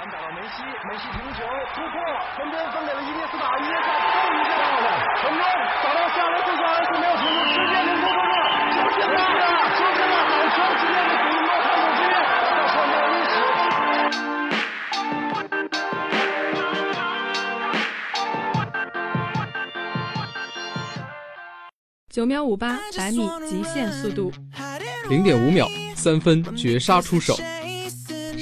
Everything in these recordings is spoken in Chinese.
传打到梅西，梅西停球突破，传边分给了伊涅斯塔，伊涅斯塔终于做到了，成功找到下来，最后还是没有停住，直接领球中了，就现在了，就现在，好球，直接给比诺看手机，到创造历史。九秒五八百米极限速度，零点五秒三分绝杀出手，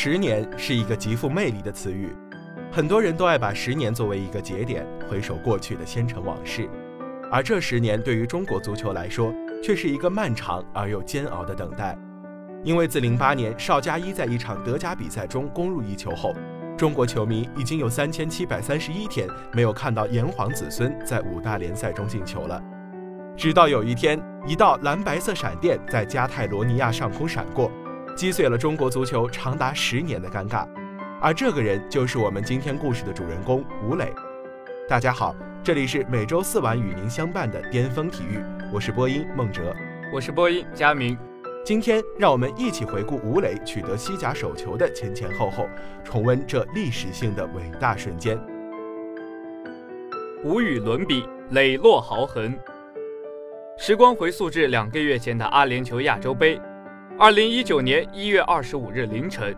十年是一个极富魅力的词语，很多人都爱把十年作为一个节点，回首过去的先尘往事。而这十年对于中国足球来说，却是一个漫长而又煎熬的等待。因为自零八年邵佳一在一场德甲比赛中攻入一球后，中国球迷已经有三千七百三十一天没有看到炎黄子孙在五大联赛中进球了。直到有一天，一道蓝白色闪电在加泰罗尼亚上空闪过，击碎了中国足球长达十年的尴尬。而这个人就是我们今天故事的主人公吴磊。大家好，这里是每周四晚与您相伴的巅峰体育，我是播音孟哲，我是播音佳明。今天让我们一起回顾吴磊取得西甲首球的前前后后，重温这历史性的伟大瞬间。无与伦比，磊落豪横。时光回溯至两个月前的阿联酋亚洲杯，二零一九年一月二十五日凌晨，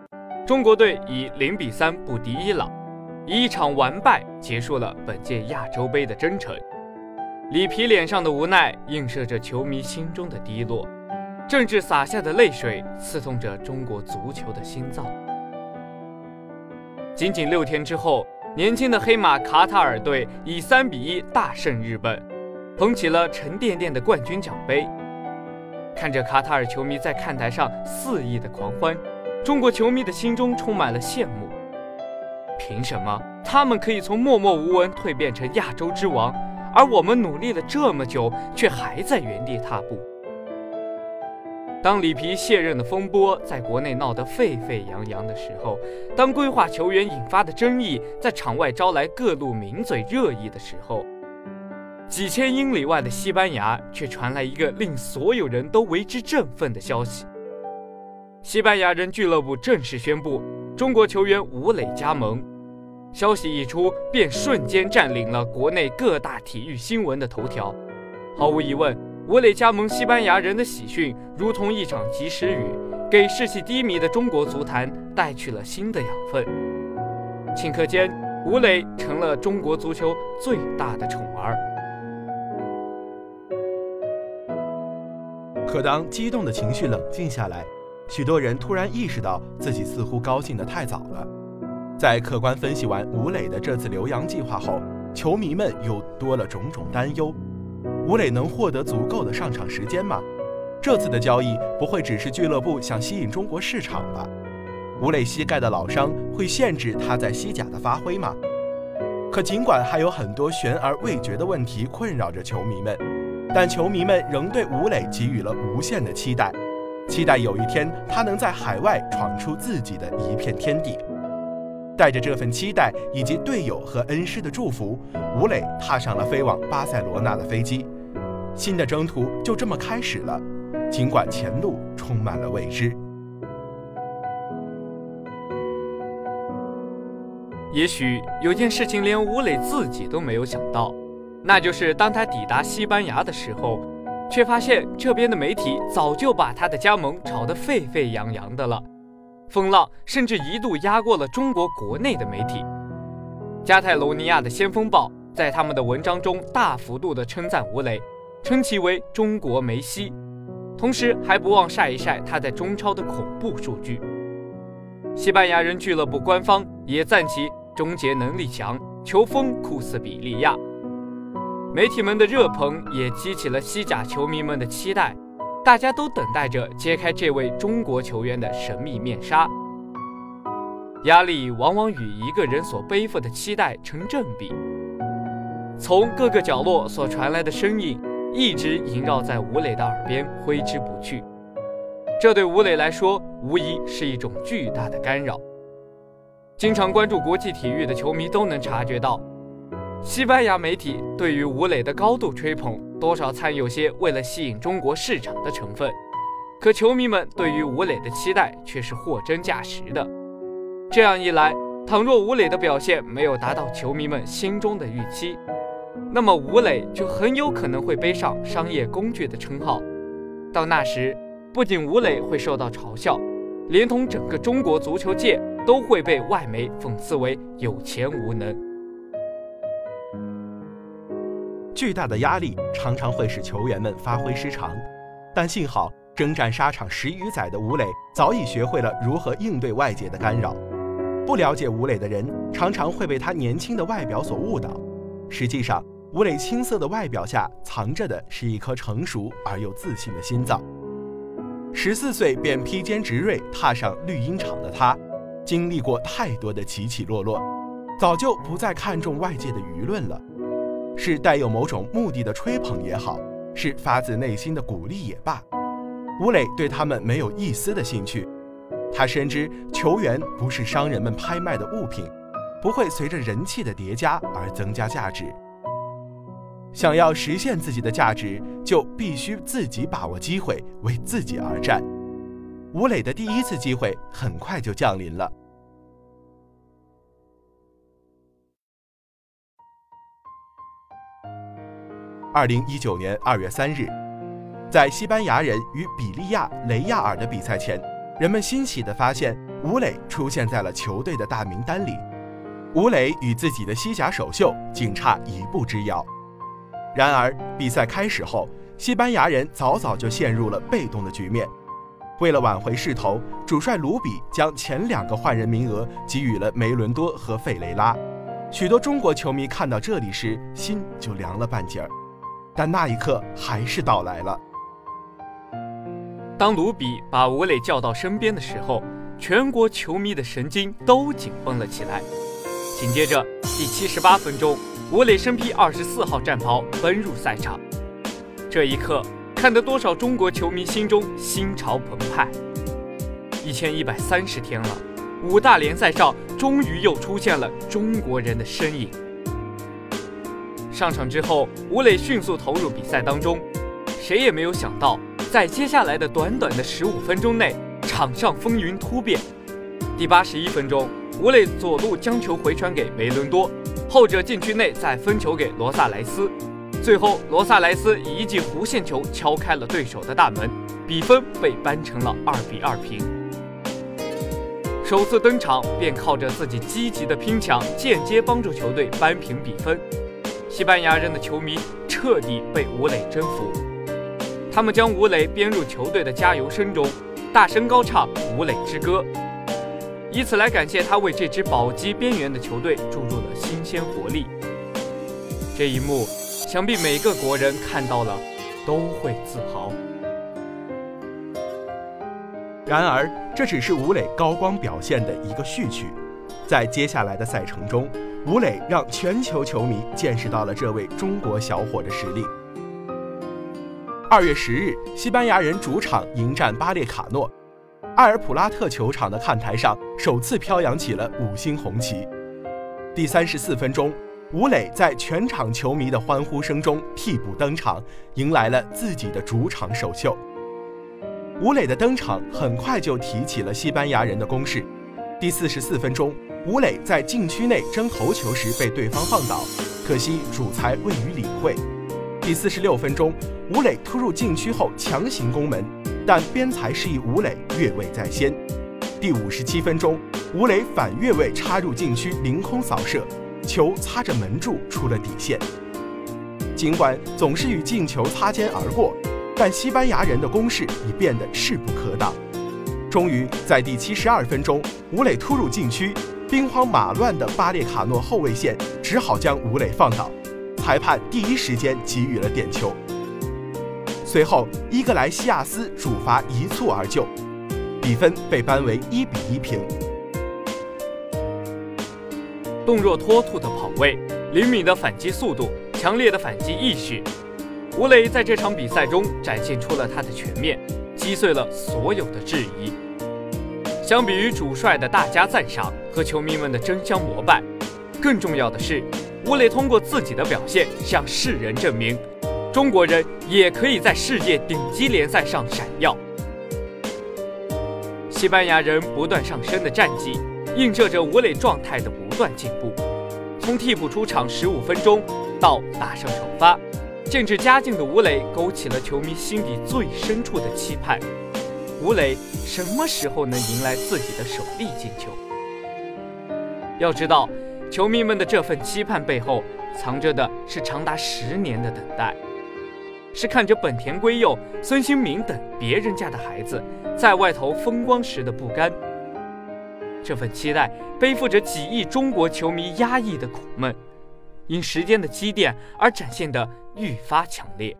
中国队以零比三不敌伊朗，以一场完败结束了本届亚洲杯的征程。里皮脸上的无奈映射着球迷心中的低落。政治洒下的泪水刺痛着中国足球的心脏。仅仅六天之后，年轻的黑马卡塔尔队以三比一大胜日本，捧起了沉甸甸的冠军奖杯。看着卡塔尔球迷在看台上肆意的狂欢，中国球迷的心中充满了羡慕。凭什么他们可以从默默无闻蜕变成亚洲之王，而我们努力了这么久，却还在原地踏步？当里皮卸任的风波在国内闹得沸沸扬扬的时候，当规划球员引发的争议在场外招来各路名嘴热议的时候，几千英里外的西班牙却传来一个令所有人都为之振奋的消息：西班牙人俱乐部正式宣布中国球员吴磊加盟。消息一出，便瞬间占领了国内各大体育新闻的头条。毫无疑问。吴磊加盟西班牙人的喜讯，如同一场及时雨，给士气低迷的中国足坛带去了新的养分。顷刻间，吴磊成了中国足球最大的宠儿。可当激动的情绪冷静下来，许多人突然意识到自己似乎高兴得太早了。在客观分析完吴磊的这次留洋计划后，球迷们又多了种种担忧。吴磊能获得足够的上场时间吗？这次的交易不会只是俱乐部想吸引中国市场吧？吴磊膝盖的老伤会限制他在西甲的发挥吗？可尽管还有很多悬而未决的问题困扰着球迷们，但球迷们仍对吴磊给予了无限的期待，期待有一天他能在海外闯出自己的一片天地。带着这份期待以及队友和恩师的祝福，吴磊踏上了飞往巴塞罗那的飞机。新的征途就这么开始了，尽管前路充满了未知。也许有件事情连吴磊自己都没有想到，那就是当他抵达西班牙的时候，却发现这边的媒体早就把他的加盟炒得沸沸扬扬的了。风浪甚至一度压过了中国国内的媒体。加泰罗尼亚的《先锋报》在他们的文章中大幅度地称赞吴磊，称其为“中国梅西”，同时还不忘晒一晒他在中超的恐怖数据。西班牙人俱乐部官方也赞其终结能力强，球风酷似比利亚。媒体们的热捧也激起了西甲球迷们的期待。大家都等待着揭开这位中国球员的神秘面纱。压力往往与一个人所背负的期待成正比。从各个角落所传来的声音，一直萦绕在吴磊的耳边，挥之不去。这对吴磊来说，无疑是一种巨大的干扰。经常关注国际体育的球迷都能察觉到，西班牙媒体对于吴磊的高度吹捧，多少掺有些为了吸引中国市场的成分。可球迷们对于吴磊的期待却是货真价实的。这样一来，倘若吴磊的表现没有达到球迷们心中的预期，那么吴磊就很有可能会背上商业工具的称号。到那时，不仅吴磊会受到嘲笑，连同整个中国足球界都会被外媒讽刺为有钱无能。巨大的压力常常会使球员们发挥失常，但幸好征战沙场十余载的吴磊早已学会了如何应对外界的干扰。不了解吴磊的人，常常会被他年轻的外表所误导。实际上，吴磊青涩的外表下藏着的是一颗成熟而又自信的心脏。十四岁便披肩执锐踏上绿茵场的他，经历过太多的起起落落，早就不再看重外界的舆论了。是带有某种目的的吹捧也好，是发自内心的鼓励也罢，吴磊对他们没有一丝的兴趣。他深知球员不是商人们拍卖的物品，不会随着人气的叠加而增加价值。想要实现自己的价值，就必须自己把握机会，为自己而战。吴磊的第一次机会很快就降临了。二零一九年二月三日，在西班牙人与比利亚雷亚尔的比赛前。人们欣喜地发现，吴磊出现在了球队的大名单里。吴磊与自己的西甲首秀仅差一步之遥。然而，比赛开始后，西班牙人早早就陷入了被动的局面。为了挽回势头，主帅卢比将前两个换人名额给予了梅伦多和费雷拉。许多中国球迷看到这里时，心就凉了半截儿。但那一刻还是到来了。当卢比把吴磊叫到身边的时候，全国球迷的神经都紧绷了起来。紧接着，第七十八分钟，吴磊身披二十四号战袍奔入赛场。这一刻，看得多少中国球迷心中心潮澎湃。一千一百三十天了，五大联赛上终于又出现了中国人的身影。上场之后，吴磊迅速投入比赛当中，谁也没有想到。在接下来的短短的十五分钟内，场上风云突变。第八十一分钟，吴磊左路将球回传给梅伦多，后者禁区内再分球给罗萨莱斯，最后罗萨莱斯以一记弧线球敲开了对手的大门，比分被扳成了二比二平。首次登场便靠着自己积极的拼抢，间接帮助球队扳平比分。西班牙人的球迷彻底被吴磊征服。他们将吴磊编入球队的加油声中，大声高唱“吴磊之歌”，以此来感谢他为这支保级边缘的球队注入了新鲜活力。这一幕，想必每个国人看到了都会自豪。然而，这只是吴磊高光表现的一个序曲，在接下来的赛程中，吴磊让全球球迷见识到了这位中国小伙的实力。二月十日，西班牙人主场迎战巴列卡诺，埃尔普拉特球场的看台上首次飘扬起了五星红旗。第三十四分钟，吴磊在全场球迷的欢呼声中替补登场，迎来了自己的主场首秀。吴磊的登场很快就提起了西班牙人的攻势。第四十四分钟，吴磊在禁区内争头球时被对方放倒，可惜主裁未予理会。第四十六分钟。吴磊突入禁区后强行攻门，但边裁示意吴磊越位在先。第五十七分钟，吴磊反越位插入禁区，凌空扫射，球擦着门柱出了底线。尽管总是与进球擦肩而过，但西班牙人的攻势已变得势不可挡。终于在第七十二分钟，吴磊突入禁区，兵荒马乱的巴列卡诺后卫线只好将吴磊放倒，裁判第一时间给予了点球。随后伊格莱西亚斯主罚一蹴而就，比分被扳为一比一平。动若脱兔的跑位，灵敏的反击速度，强烈的反击意识，吴磊在这场比赛中展现出了他的全面，击碎了所有的质疑。相比于主帅的大加赞赏和球迷们的争相膜拜，更重要的是，吴磊通过自己的表现向世人证明，中国人也可以在世界顶级联赛上闪耀。西班牙人不断上升的战绩，映射着吴磊状态的不断进步。从替补出场十五分钟到打上首发，渐至佳境的吴磊勾起了球迷心底最深处的期盼。吴磊什么时候能迎来自己的首粒进球？要知道，球迷们的这份期盼背后，藏着的是长达十年的等待，是看着本田圭佑、孙兴民等别人家的孩子在外头风光时的不甘。这份期待背负着几亿中国球迷压抑的苦闷，因时间的积淀而展现的愈发强烈。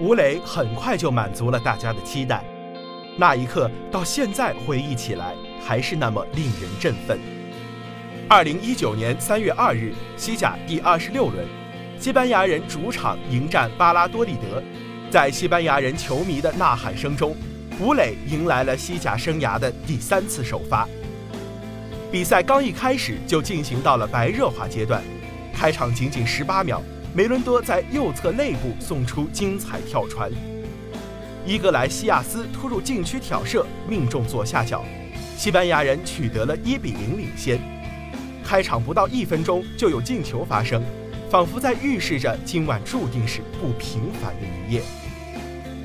吴磊很快就满足了大家的期待，那一刻到现在回忆起来还是那么令人振奋。二零一九年三月二日，西甲第二十六轮，西班牙人主场迎战巴拉多利德，在西班牙人球迷的呐喊声中，吴磊迎来了西甲生涯的第三次首发。比赛刚一开始就进行到了白热化阶段，开场仅仅十八秒。梅伦多在右侧内部送出精彩跳传，伊格莱西亚斯突入禁区挑射，命中左下角，西班牙人取得了一比零领先。开场不到一分钟就有进球发生，仿佛在预示着今晚注定是不平凡的一夜。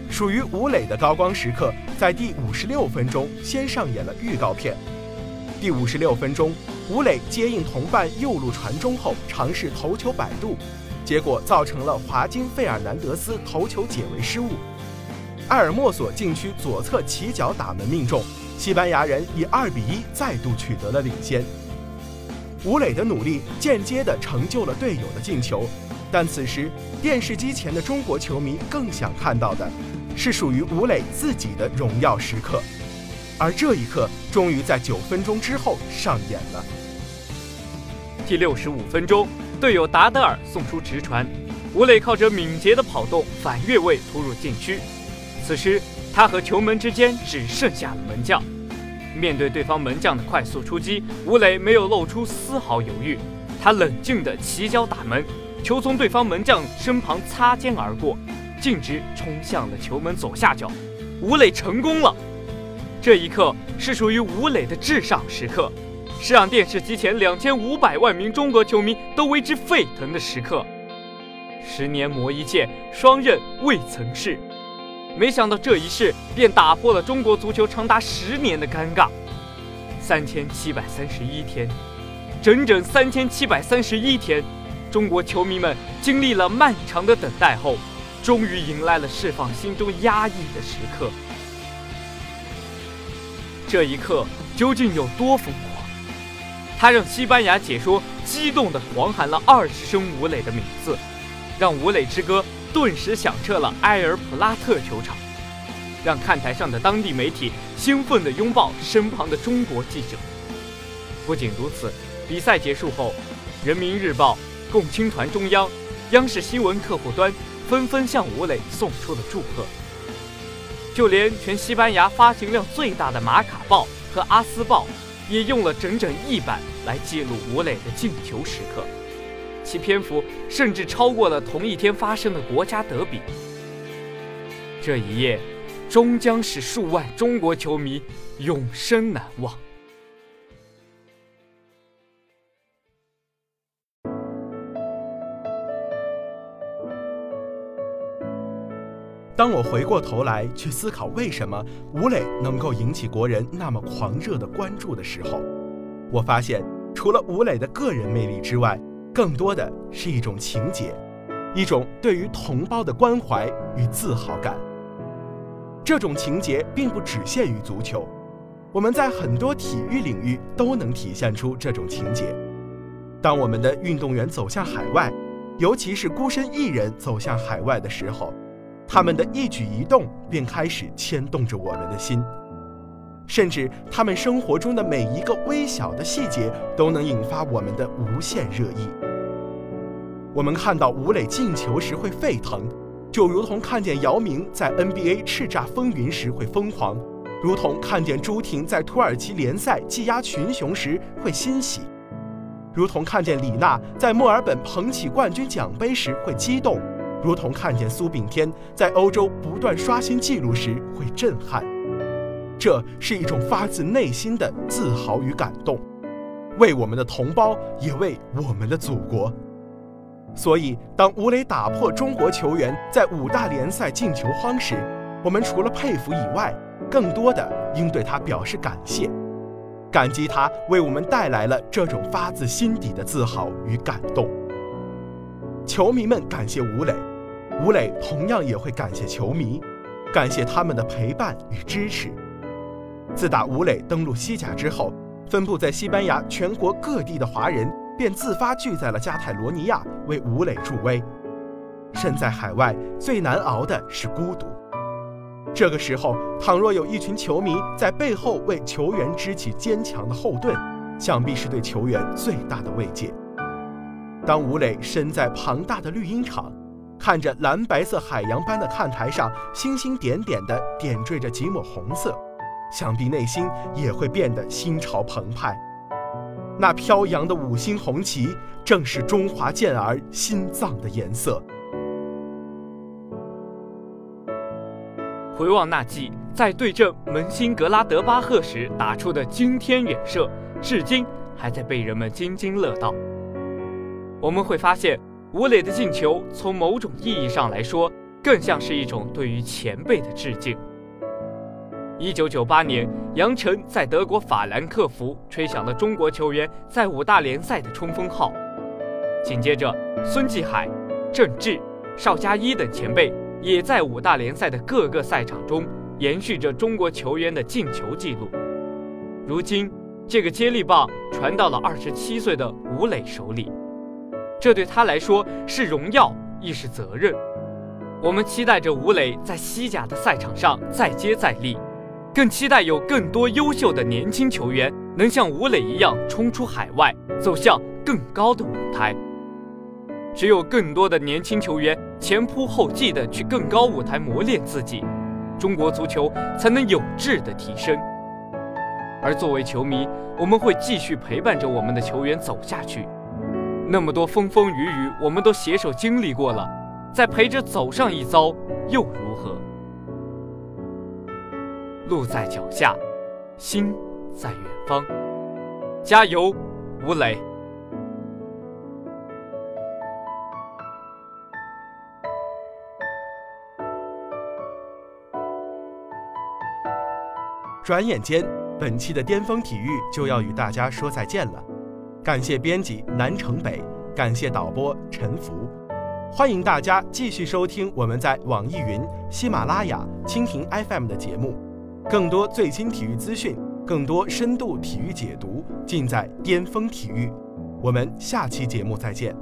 属于吴磊的高光时刻，在第五十六分钟先上演了预告片。第五十六分钟，吴磊接应同伴右路传中后，尝试头球摆渡。结果造成了华金费尔南德斯头球解围失误，埃尔莫索禁区左侧起脚打门命中，西班牙人以二比一再度取得了领先。吴磊的努力间接地成就了队友的进球，但此时电视机前的中国球迷更想看到的是属于吴磊自己的荣耀时刻，而这一刻终于在九分钟之后上演了。第六十五分钟。队友达德尔送出直传，吴磊靠着敏捷的跑动反越位突入禁区。此时他和球门之间只剩下了门将。面对对方门将的快速出击，吴磊没有露出丝毫犹豫，他冷静地起脚打门，球从对方门将身旁擦肩而过，径直冲向了球门左下角。吴磊成功了！这一刻是属于吴磊的至上时刻。是让电视机前两千五百万名中国球迷都为之沸腾的时刻。十年磨一剑，双刃未曾试。没想到这一试便打破了中国足球长达十年的尴尬。三千七百三十一天，整整三千七百三十一天，中国球迷们经历了漫长的等待后，终于迎来了释放心中压抑的时刻。这一刻究竟有多疯狂？他让西班牙解说激动地狂喊了二十声吴磊的名字，让吴磊之歌顿时响彻了埃尔普拉特球场，让看台上的当地媒体兴奋地拥抱身旁的中国记者。不仅如此，比赛结束后，人民日报、共青团中央、央视新闻客户端纷纷向吴磊送出了祝贺，就连全西班牙发行量最大的《马卡报》和《阿斯报》。也用了整整一版来记录吴磊的进球时刻，其篇幅甚至超过了同一天发生的国家德比。这一夜，终将使数万中国球迷永生难忘。当我回过头来去思考为什么吴磊能够引起国人那么狂热的关注的时候，我发现，除了吴磊的个人魅力之外，更多的是一种情结，一种对于同胞的关怀与自豪感。这种情结并不只限于足球，我们在很多体育领域都能体现出这种情节。当我们的运动员走向海外，尤其是孤身一人走向海外的时候，他们的一举一动便开始牵动着我们的心，甚至他们生活中的每一个微小的细节都能引发我们的无限热议。我们看到吴磊进球时会沸腾，就如同看见姚明在 NBA 叱咤风云时会疯狂，如同看见朱婷在土耳其联赛技压群雄时会欣喜。如同看见李娜在墨尔本捧起冠军奖杯时会激动，如同看见苏炳添在欧洲不断刷新纪录时会震撼，这是一种发自内心的自豪与感动，为我们的同胞，也为我们的祖国。所以，当吴磊打破中国球员在五大联赛进球荒时，我们除了佩服以外，更多的应对他表示感谢。感激他为我们带来了这种发自心底的自豪与感动。球迷们感谢吴磊，吴磊同样也会感谢球迷，感谢他们的陪伴与支持。自打吴磊登陆西甲之后，分布在西班牙全国各地的华人便自发聚在了加泰罗尼亚为吴磊助威。身在海外，最难熬的是孤独。这个时候，倘若有一群球迷在背后为球员支起坚强的后盾，想必是对球员最大的慰藉。当吴磊身在庞大的绿茵场，看着蓝白色海洋般的看台上星星点点的点缀着几抹红色，想必内心也会变得心潮澎湃。那飘扬的五星红旗，正是中华健儿心脏的颜色。回望那记在对阵门兴格拉德巴赫时打出的惊天远射，至今还在被人们津津乐道。我们会发现，吴磊的进球从某种意义上来说，更像是一种对于前辈的致敬。一九九八年，杨晨在德国法兰克福吹响了中国球员在五大联赛的冲锋号，紧接着孙继海、郑智、邵佳一等前辈。也在五大联赛的各个赛场中延续着中国球员的进球记录。如今，这个接力棒传到了二十七岁的吴磊手里，这对他来说是荣耀，亦是责任。我们期待着吴磊在西甲的赛场上再接再厉，更期待有更多优秀的年轻球员能像吴磊一样冲出海外，走向更高的舞台。只有更多的年轻球员前仆后继地去更高舞台磨练自己，中国足球才能有质的提升。而作为球迷，我们会继续陪伴着我们的球员走下去。那么多风风雨雨，我们都携手经历过了，再陪着走上一遭又如何？路在脚下，心在远方。加油，吴磊！转眼间，本期的巅峰体育就要与大家说再见了。感谢编辑南城北，感谢导播陈福，欢迎大家继续收听我们在网易云、喜马拉雅、蜻蜓 FM 的节目。更多最新体育资讯，更多深度体育解读，尽在巅峰体育。我们下期节目再见。